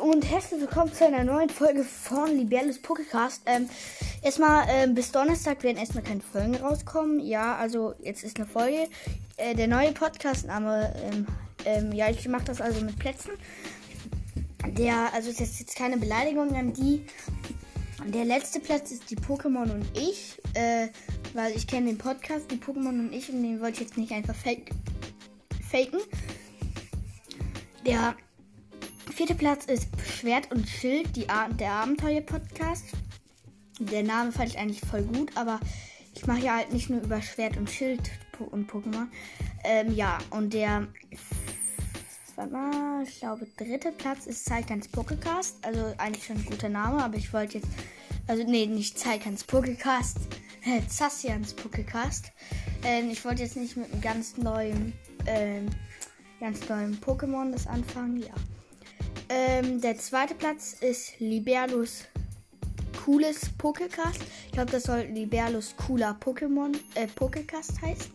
und herzlich willkommen zu einer neuen Folge von Libellus Pokécast. Ähm, erstmal, ähm, bis Donnerstag werden erstmal keine Folgen rauskommen. Ja, also jetzt ist eine Folge. Äh, der neue Podcastname, ähm, ähm, ja, ich mache das also mit Plätzen. Der, also ist jetzt, jetzt keine Beleidigung an die. Der letzte Platz ist die Pokémon und ich, äh, weil ich kenne den Podcast, die Pokémon und ich, und den wollte ich jetzt nicht einfach fake, faken. Der vierte Platz ist Schwert und Schild, die Ar der Abenteuer-Podcast. Der Name fand ich eigentlich voll gut, aber ich mache ja halt nicht nur über Schwert und Schild und Pokémon. Ähm, ja, und der, warte mal, ich glaube, dritte Platz ist Zeitgans Pokécast. Also eigentlich schon ein guter Name, aber ich wollte jetzt, also nee, nicht Zeitgans Pokécast, Zassians Pokécast. Ähm, ich wollte jetzt nicht mit einem ganz neuen, ähm, ganz neuen Pokémon das anfangen, ja. Ähm, der zweite Platz ist Liberlus cooles Pokécast. Ich glaube, das soll Liberlus cooler Pokémon äh, Pokécast heißen.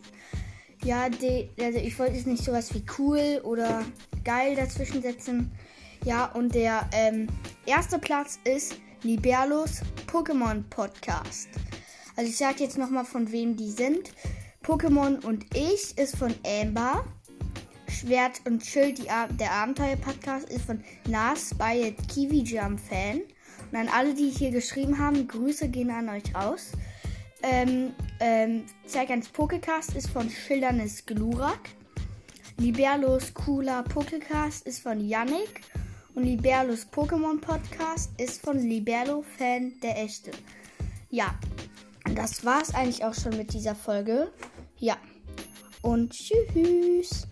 Ja, die, also ich wollte jetzt nicht sowas wie cool oder geil dazwischen setzen. Ja, und der ähm, erste Platz ist Liberlus Pokémon Podcast. Also ich sage jetzt nochmal, von wem die sind. Pokémon und ich ist von Amber. Schwert und Schild, die, der Abenteuer-Podcast, ist von Nas Bayet Kiwi Jump Fan. Und an alle, die hier geschrieben haben, Grüße gehen an euch raus. Ähm, ähm, Zeigans Pokécast ist von Schildernis Glurak. Liberlos Cooler Pokécast ist von Yannick. Und Liberlos Pokémon Podcast ist von Liberlo Fan der Echte. Ja, das war's eigentlich auch schon mit dieser Folge. Ja. Und tschüss.